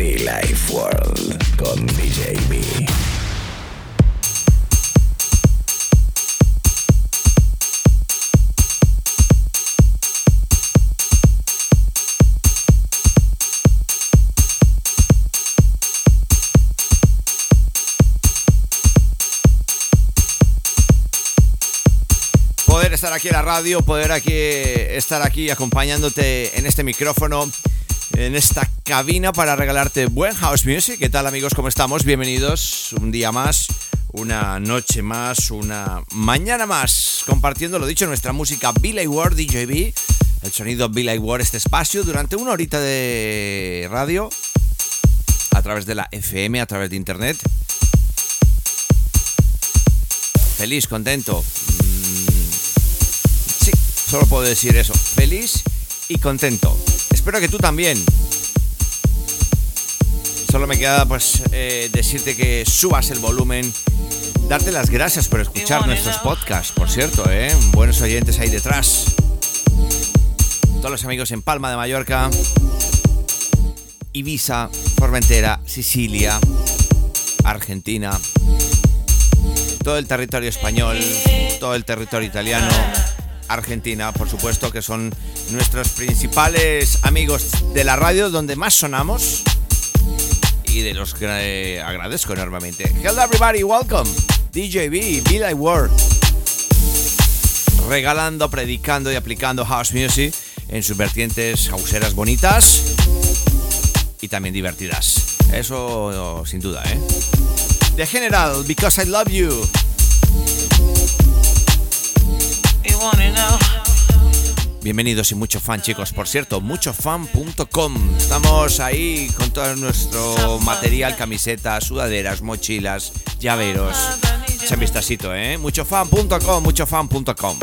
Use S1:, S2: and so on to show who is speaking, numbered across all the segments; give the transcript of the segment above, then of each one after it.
S1: Be Life World con DJ B.
S2: estar aquí en la radio, poder aquí estar aquí acompañándote en este micrófono, en esta cabina para regalarte buen house music. ¿Qué tal amigos? ¿Cómo estamos? Bienvenidos un día más, una noche más, una mañana más, compartiendo lo dicho, nuestra música Billy Ward DJB, el sonido Billy Ward, este espacio durante una horita de radio a través de la FM, a través de internet. Feliz, contento. Sí, solo puedo decir eso. Feliz y contento. Espero que tú también. Solo me queda pues eh, decirte que subas el volumen, darte las gracias por escuchar nuestros podcasts, por cierto, ¿eh? buenos oyentes ahí detrás. Todos los amigos en Palma de Mallorca, Ibiza, Formentera, Sicilia, Argentina, todo el territorio español, todo el territorio italiano, Argentina, por supuesto, que son nuestros principales amigos de la radio donde más sonamos y de los que eh, agradezco enormemente. Hello everybody, welcome. DJB, Be Like Word. Regalando, predicando y aplicando house music en sus vertientes houseeras bonitas y también divertidas. Eso sin duda, ¿eh? General, Because I Love You. Bienvenidos y mucho fan chicos, por cierto, muchofan.com. Estamos ahí con todo nuestro material, camisetas, sudaderas, mochilas, llaveros. Echen vistacito, ¿eh? Muchofan.com, muchofan.com.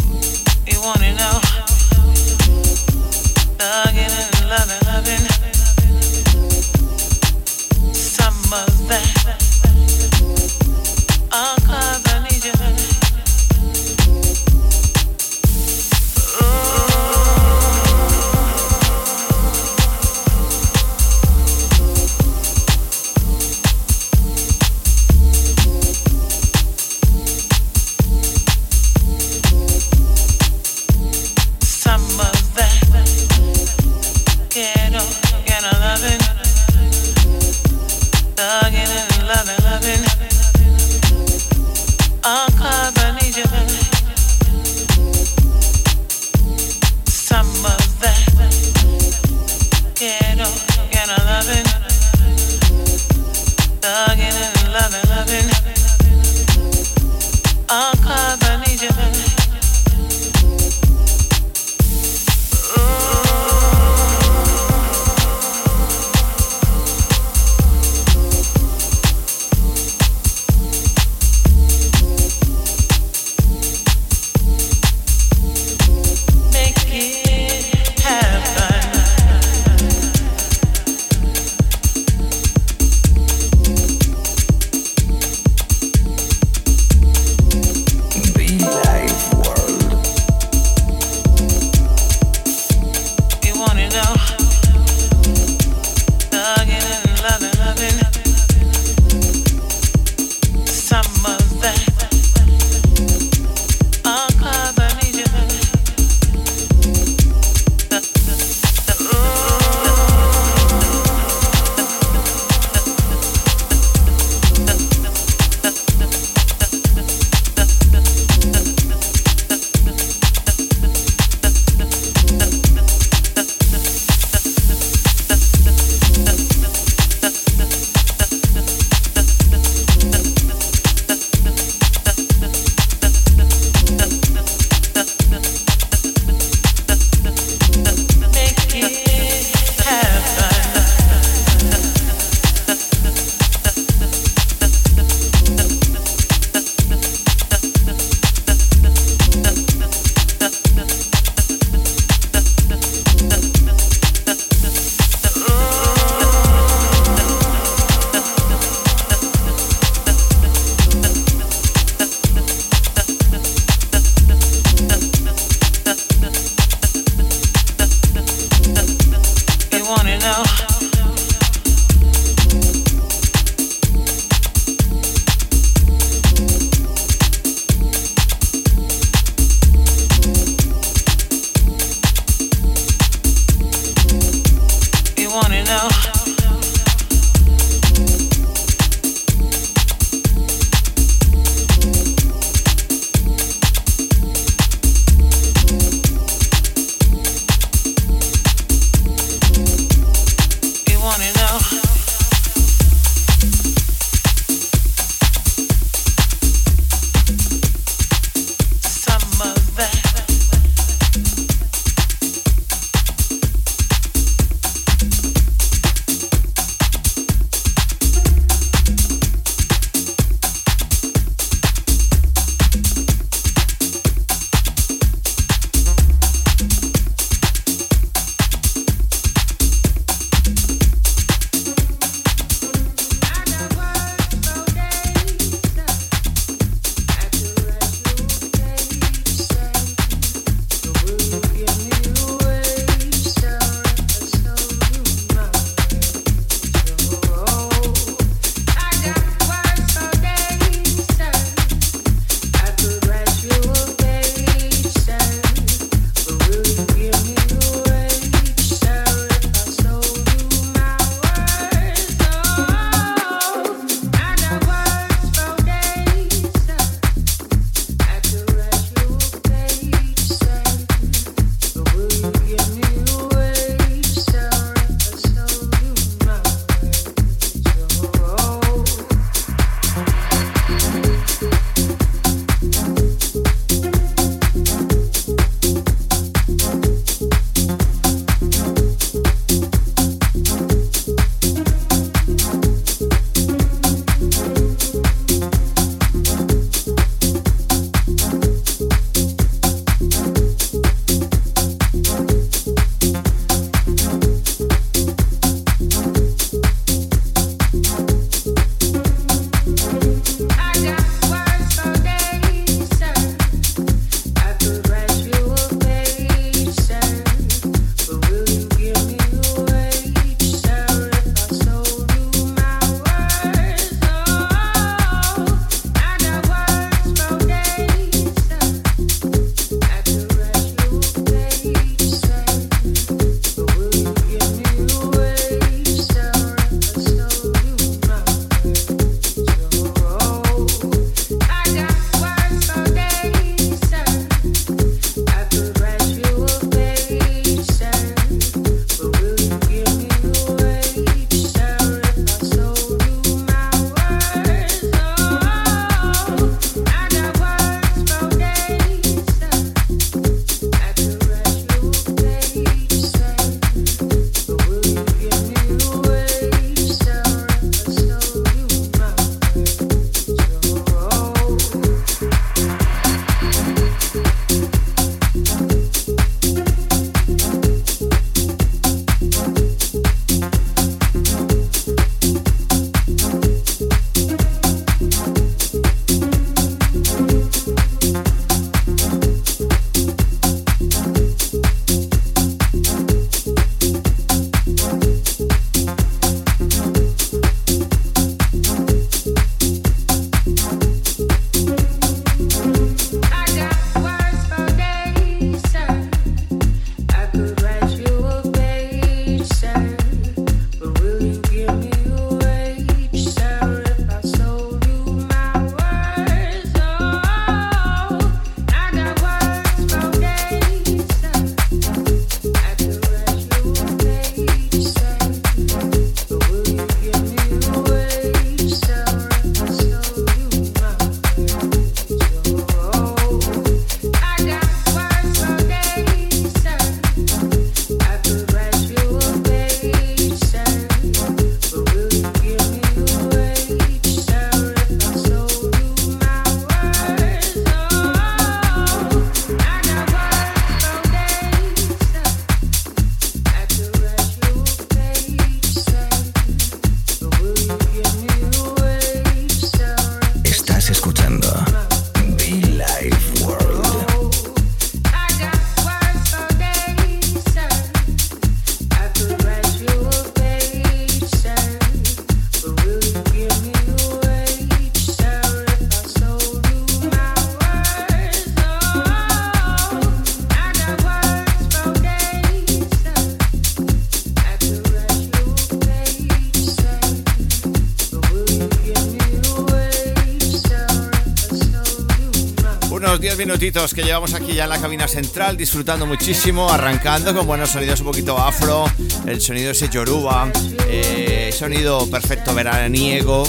S2: unos 10 minutitos que llevamos aquí ya en la cabina central, disfrutando muchísimo, arrancando con buenos sonidos un poquito afro, el sonido ese yoruba, eh, sonido perfecto veraniego,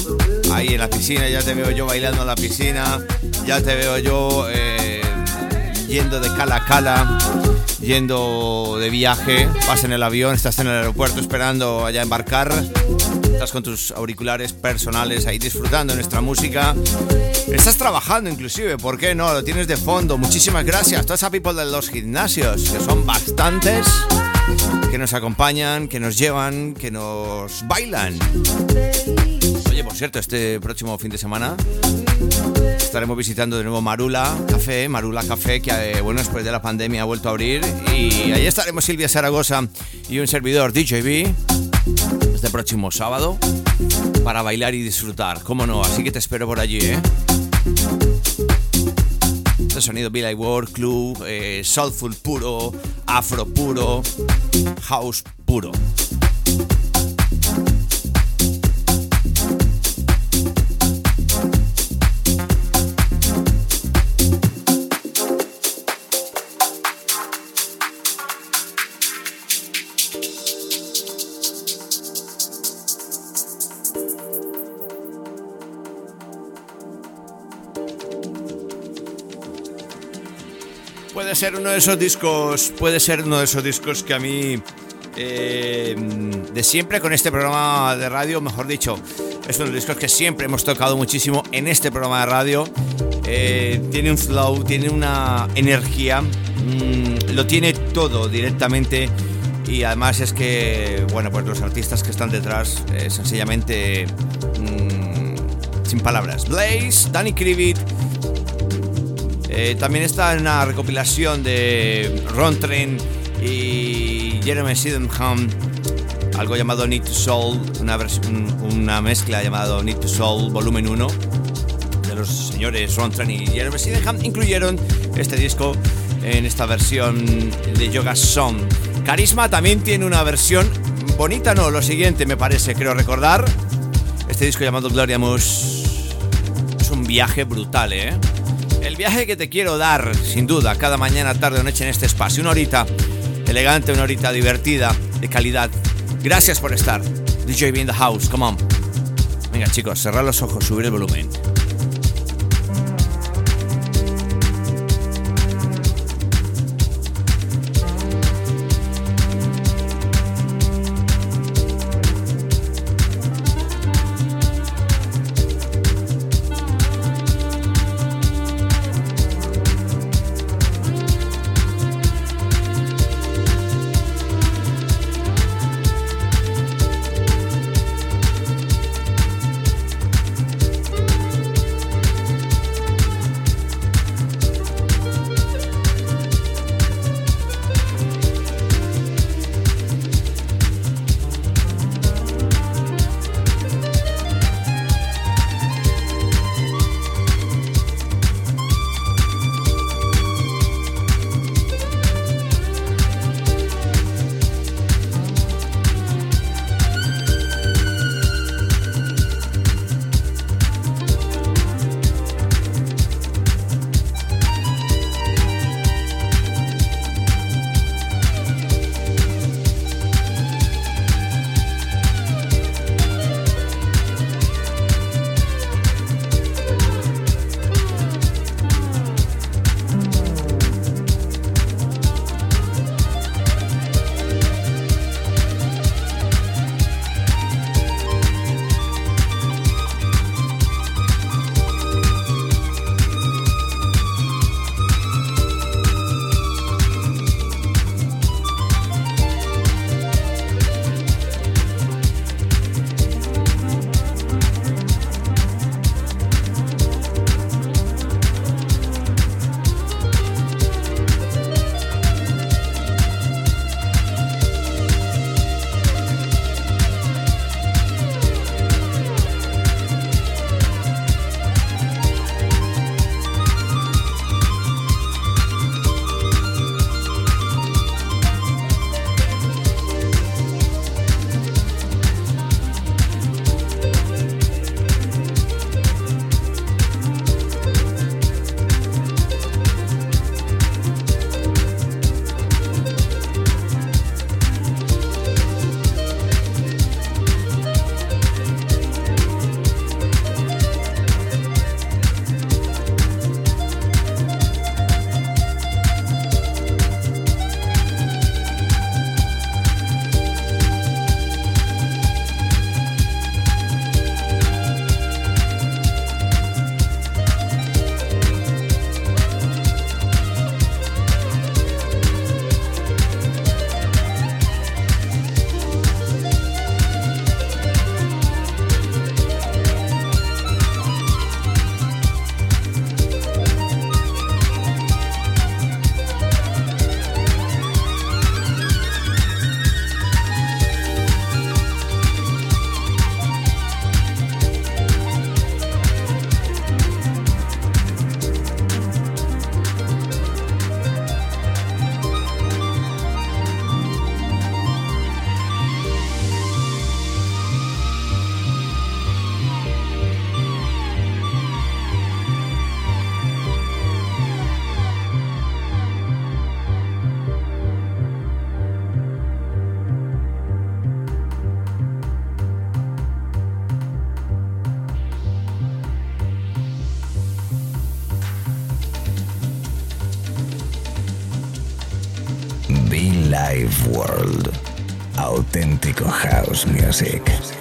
S2: ahí en la piscina, ya te veo yo bailando en la piscina, ya te veo yo eh, yendo de cala a cala, yendo de viaje, vas en el avión, estás en el aeropuerto esperando allá embarcar, estás con tus auriculares personales ahí disfrutando nuestra música. Estás trabajando inclusive, ¿por qué no? Lo tienes de fondo. Muchísimas gracias toda esa people de los gimnasios, que son bastantes, que nos acompañan, que nos llevan, que nos bailan. Oye, por cierto, este próximo fin de semana estaremos visitando de nuevo Marula Café, Marula Café, que eh, bueno, después de la pandemia ha vuelto a abrir. Y ahí estaremos Silvia Zaragoza y un servidor DJB este próximo sábado para bailar y disfrutar, cómo no, así que te espero por allí, ¿eh? Este sonido Billy World Club, eh, soulful puro, afro puro, house puro. Ser uno de esos discos, puede ser uno de esos discos que a mí eh, de siempre con este programa de radio, mejor dicho, es uno de los discos que siempre hemos tocado muchísimo en este programa de radio. Eh, tiene un flow, tiene una energía, mm, lo tiene todo directamente y además es que, bueno, pues los artistas que están detrás, eh, sencillamente mm, sin palabras. Blaze, Danny Krivit, eh, también está en una recopilación de Ron Train y Jeremy Sydenham, algo llamado Need to Soul, una, mezcla llamada Need to Soul Volumen 1 de los señores Ron Train y Jeremy Sydenham incluyeron este disco en esta versión de Yoga Song. Carisma también tiene una versión bonita, no, lo siguiente me parece, creo recordar. Este disco llamado Gloriamus es un viaje brutal, ¿eh? Viaje que te quiero dar, sin duda, cada mañana, tarde o noche en este espacio. Una horita elegante, una horita divertida, de calidad. Gracias por estar. DJ in the house, come on. Venga chicos, cerrar los ojos, subir el volumen.
S1: House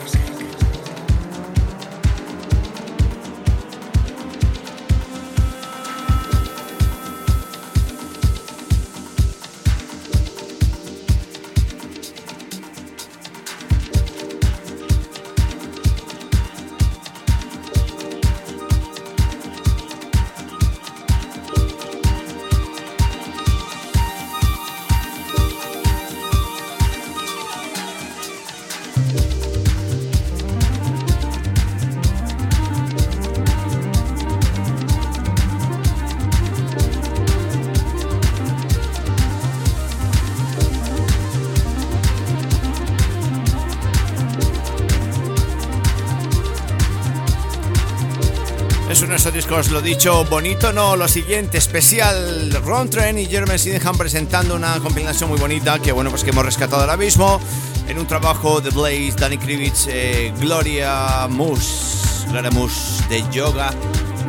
S1: Music.
S2: lo dicho, bonito no, lo siguiente, especial Ron Trent y Jeremy Sydenham presentando una compilación muy bonita que bueno, pues que hemos rescatado ahora mismo en un trabajo de Blaze, Danny Krivitz, eh, Gloria Moose, Gloria Moose de Yoga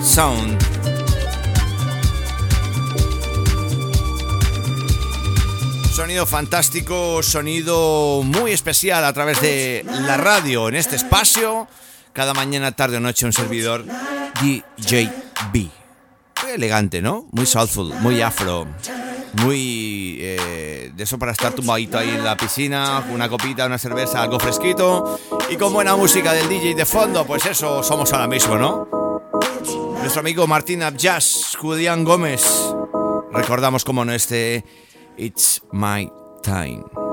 S2: Sound. Sonido fantástico, sonido muy especial a través de la radio en este espacio. Cada mañana, tarde o noche un servidor DJB. Muy elegante, ¿no? Muy soulful, muy afro. Muy eh, de eso para estar tumbadito ahí en la piscina, una copita, una cerveza, algo fresquito y con buena música del DJ de fondo, pues eso somos ahora mismo, ¿no? Nuestro amigo Martín Abjas, Julián Gómez, recordamos como no este It's My Time.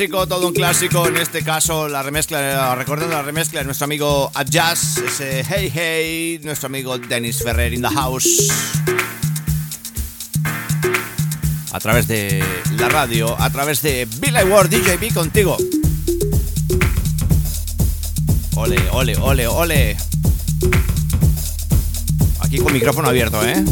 S2: Clásico, todo un clásico. En este caso, la remezcla, recordando la remezcla de nuestro amigo Adjazz, ese Hey Hey, nuestro amigo Dennis Ferrer in the house. A través de la radio, a través de Billy Ward DJB contigo. Ole, ole, ole, ole. Aquí con micrófono abierto, ¿eh?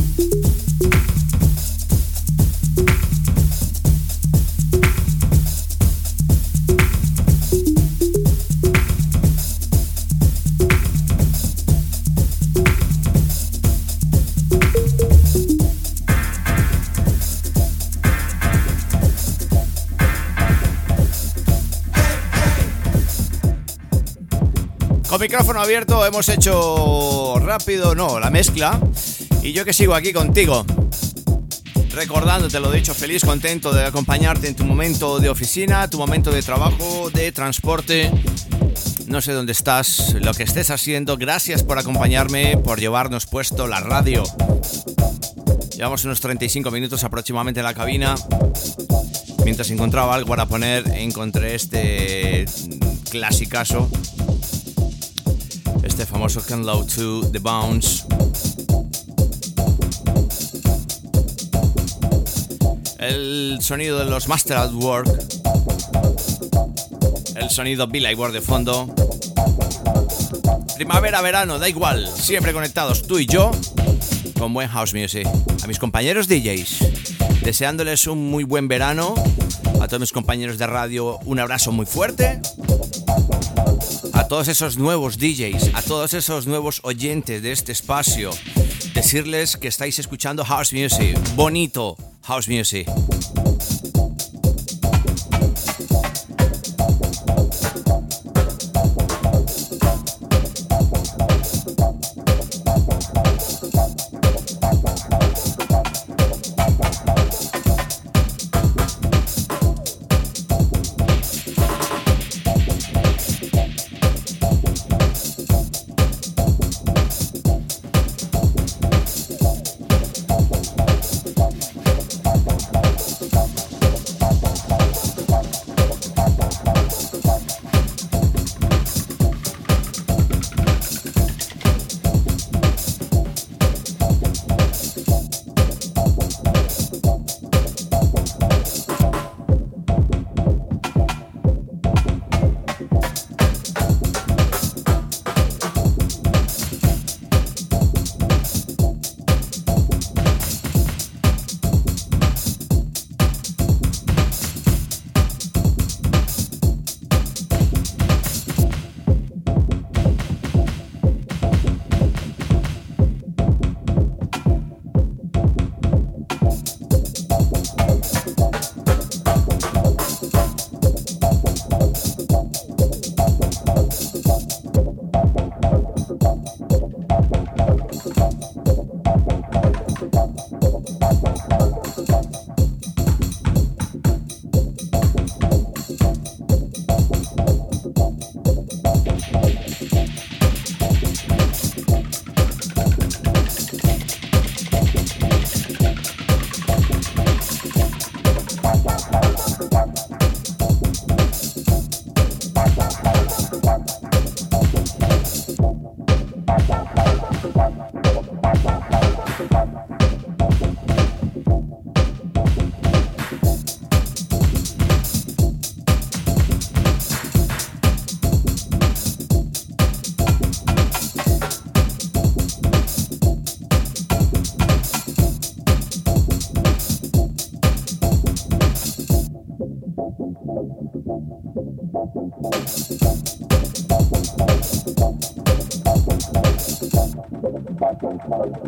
S2: Micrófono abierto hemos hecho rápido, no, la mezcla. Y yo que sigo aquí contigo. Recordándote lo dicho, feliz, contento de acompañarte en tu momento de oficina, tu momento de trabajo, de transporte. No sé dónde estás, lo que estés haciendo. Gracias por acompañarme, por llevarnos puesto la radio. Llevamos unos 35 minutos aproximadamente en la cabina. Mientras encontraba algo para poner, encontré este clasicazo este famoso The Bounce. El sonido de los Master at Work. El sonido Bill Ward de fondo. Primavera, verano, da igual. Siempre conectados tú y yo con buen house music. A mis compañeros DJs, deseándoles un muy buen verano. A todos mis compañeros de radio, un abrazo muy fuerte a todos esos nuevos DJs, a todos esos nuevos oyentes de este espacio, decirles que estáis escuchando house music, bonito house music.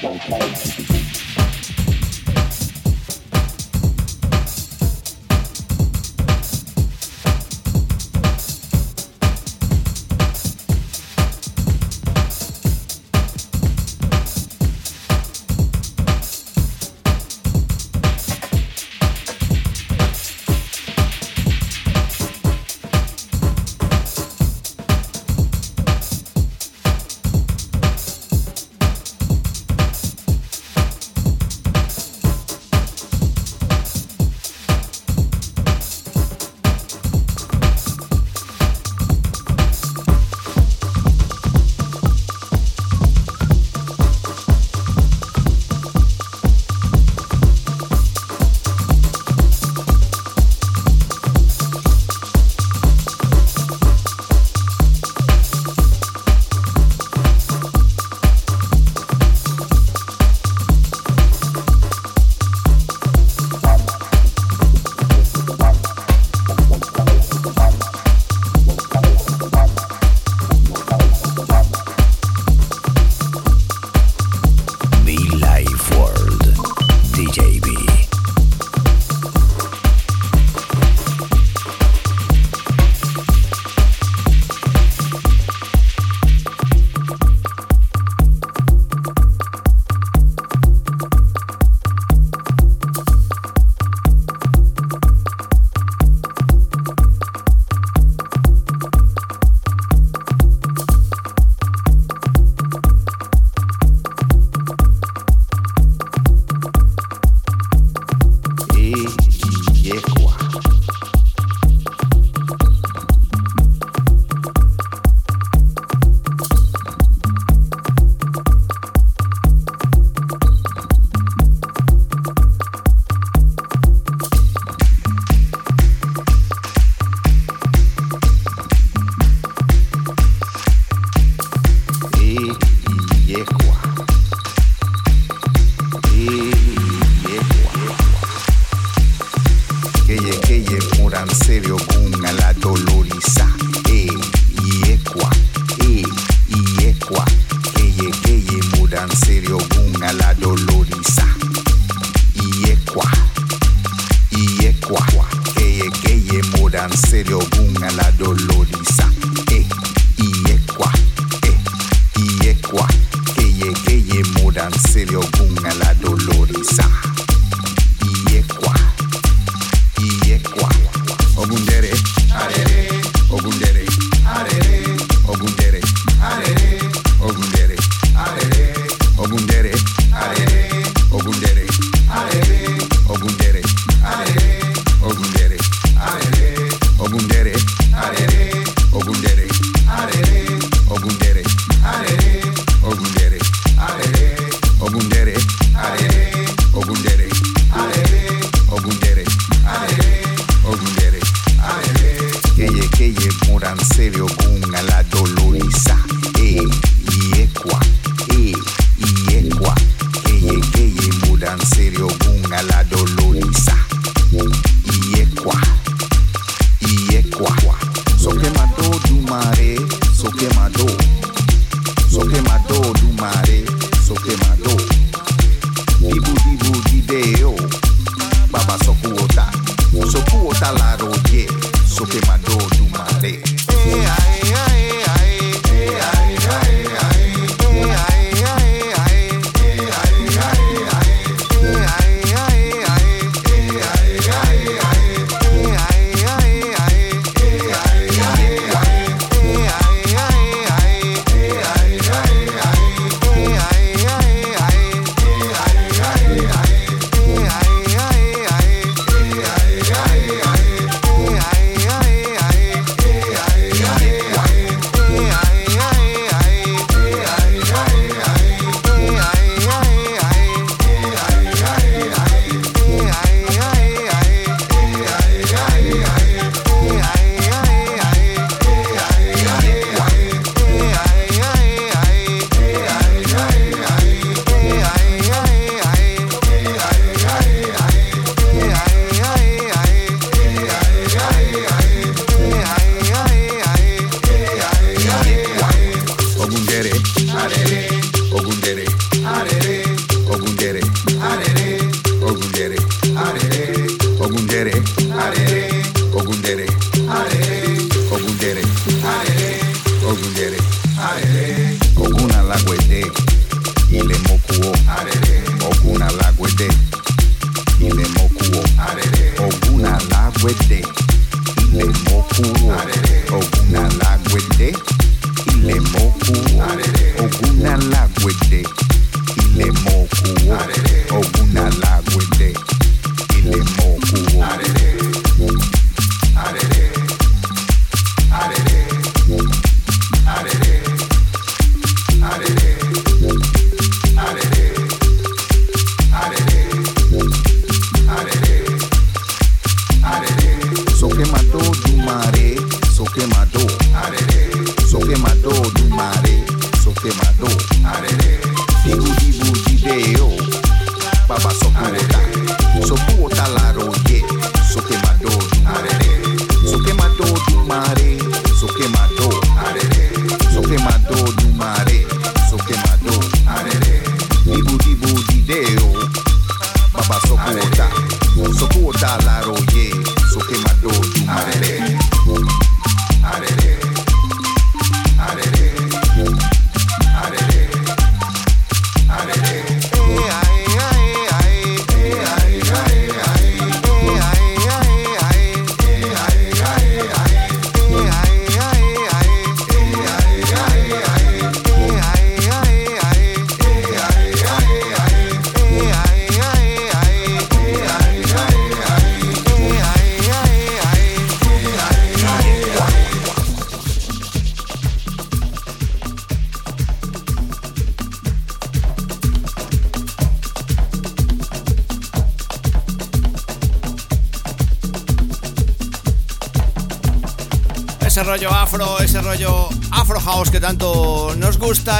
S3: don't play. Ogun Jerry. get it!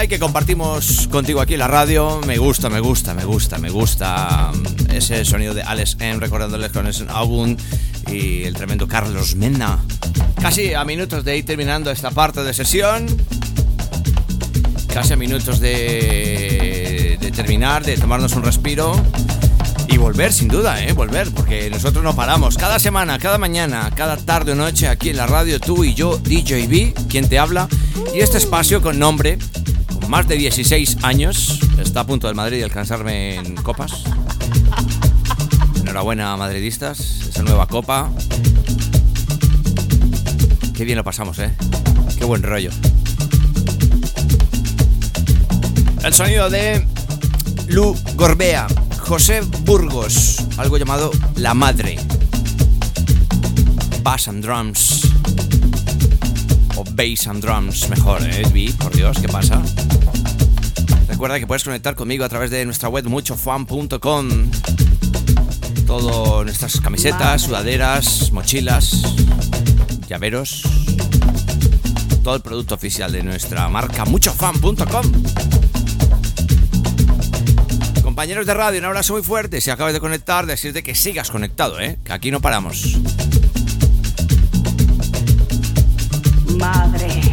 S2: Que compartimos contigo aquí en la radio. Me gusta, me gusta, me gusta, me gusta ese sonido de Alex M recordándoles con ese álbum y el tremendo Carlos Mena. Casi a minutos de ir terminando esta parte de sesión. Casi a minutos de, de terminar, de tomarnos un respiro. Volver, sin duda, ¿eh? Volver, porque nosotros no paramos. Cada semana, cada mañana, cada tarde o noche aquí en la radio, tú y yo, DJB, quien te habla. Y este espacio con nombre más de 16 años. Está a punto del Madrid de alcanzarme en copas. Enhorabuena, madridistas. Esa nueva copa. Qué bien lo pasamos, ¿eh? Qué buen rollo. El sonido de Lu Gorbea, José Burgos, algo llamado La Madre. Bass and Drums. O Bass and Drums, mejor, ¿eh? Por Dios, ¿qué pasa? Recuerda que puedes conectar conmigo a través de nuestra web muchofan.com. Todo nuestras camisetas, sudaderas, mochilas, llaveros. Todo el producto oficial de nuestra marca muchofan.com. Compañeros de radio, un abrazo muy fuerte. Si acabas de conectar, decirte que sigas conectado, ¿eh? que aquí no paramos.
S4: Madre.